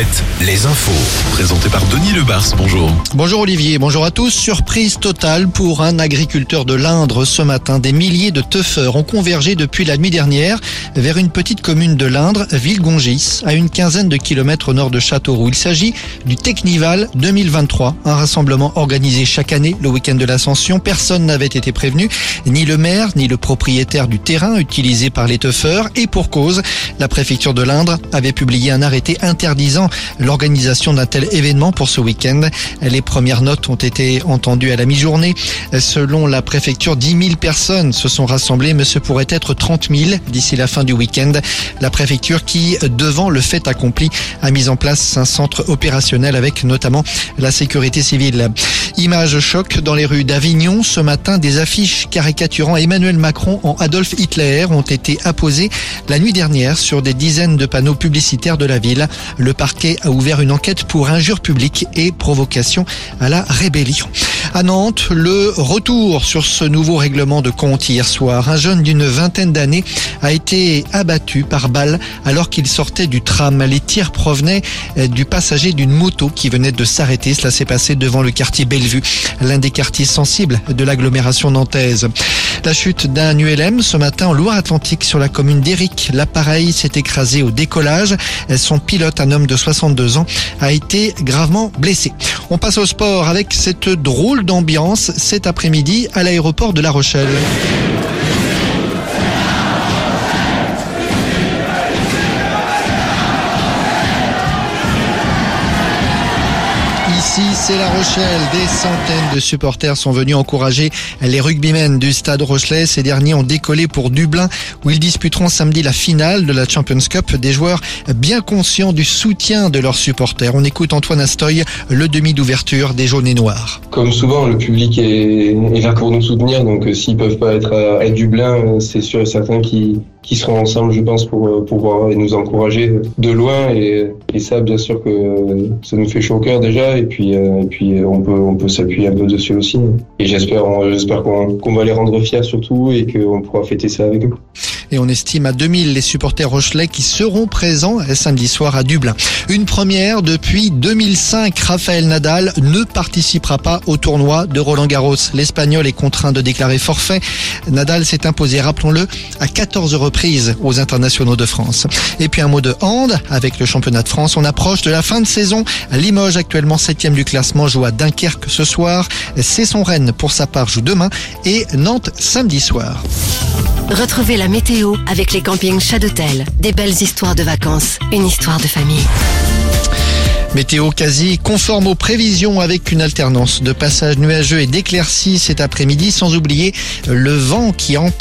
7, les infos. Présenté par Denis Lebars, bonjour. Bonjour Olivier, bonjour à tous. Surprise totale pour un agriculteur de l'Indre ce matin. Des milliers de teufeurs ont convergé depuis la nuit dernière vers une petite commune de l'Indre, Villegongis, à une quinzaine de kilomètres au nord de Châteauroux. Il s'agit du Technival 2023, un rassemblement organisé chaque année le week-end de l'Ascension. Personne n'avait été prévenu, ni le maire, ni le propriétaire du terrain utilisé par les teufeurs. Et pour cause, la préfecture de l'Indre avait publié un arrêté interdisant l'organisation d'un tel événement pour ce week-end. Les premières notes ont été entendues à la mi-journée. Selon la préfecture, 10 000 personnes se sont rassemblées, mais ce pourrait être 30 000 d'ici la fin du week-end. La préfecture qui, devant le fait accompli, a mis en place un centre opérationnel avec notamment la sécurité civile. Image choc dans les rues d'Avignon. Ce matin, des affiches caricaturant Emmanuel Macron en Adolf Hitler ont été apposées la nuit dernière sur des dizaines de panneaux publicitaires de la ville. Le parquet a ouvert une enquête pour injure publique et provocation à la rébellion. À Nantes, le retour sur ce nouveau règlement de compte hier soir. Un jeune d'une vingtaine d'années a été abattu par balle alors qu'il sortait du tram. Les tirs provenaient du passager d'une moto qui venait de s'arrêter. Cela s'est passé devant le quartier Bellevue, l'un des quartiers sensibles de l'agglomération nantaise. La chute d'un ULM ce matin en Loire-Atlantique sur la commune d'Éric. L'appareil s'est écrasé au décollage. Son pilote, un homme de 62 ans, a été gravement blessé. On passe au sport avec cette drôle d'ambiance cet après-midi à l'aéroport de La Rochelle. Ici, c'est La Rochelle. Des centaines de supporters sont venus encourager les rugbymen du stade Rochelet. Ces derniers ont décollé pour Dublin où ils disputeront samedi la finale de la Champions Cup. Des joueurs bien conscients du soutien de leurs supporters. On écoute Antoine Astoy, le demi d'ouverture des jaunes et noirs. Comme souvent, le public est, là pour nous soutenir. Donc, euh, s'ils peuvent pas être à, Dublin, euh, c'est sûr et certain qu'ils qui seront ensemble, je pense, pour pouvoir nous encourager de loin. Et, et, ça, bien sûr que ça nous fait chaud au cœur déjà. Et puis on peut, on peut s'appuyer un peu dessus aussi. Et j'espère, qu'on va les rendre fiers surtout et qu'on pourra fêter ça avec eux. Et on estime à 2000 les supporters rochelais qui seront présents samedi soir à Dublin. Une première depuis 2005. Raphaël Nadal ne participera pas au tournoi de Roland Garros. L'Espagnol est contraint de déclarer forfait. Nadal s'est imposé, rappelons-le, à 14 reprises aux internationaux de France. Et puis un mot de hand avec le championnat de France. On approche de la fin de saison. Limoges, actuellement 7 du classement, joue à Dunkerque ce soir. C'est son Rennes, pour sa part, joue demain. Et Nantes, samedi soir. Retrouvez la météo avec les campings Chadotel. Des belles histoires de vacances, une histoire de famille. Météo quasi conforme aux prévisions avec une alternance de passages nuageux et d'éclaircies cet après-midi, sans oublier le vent qui empêche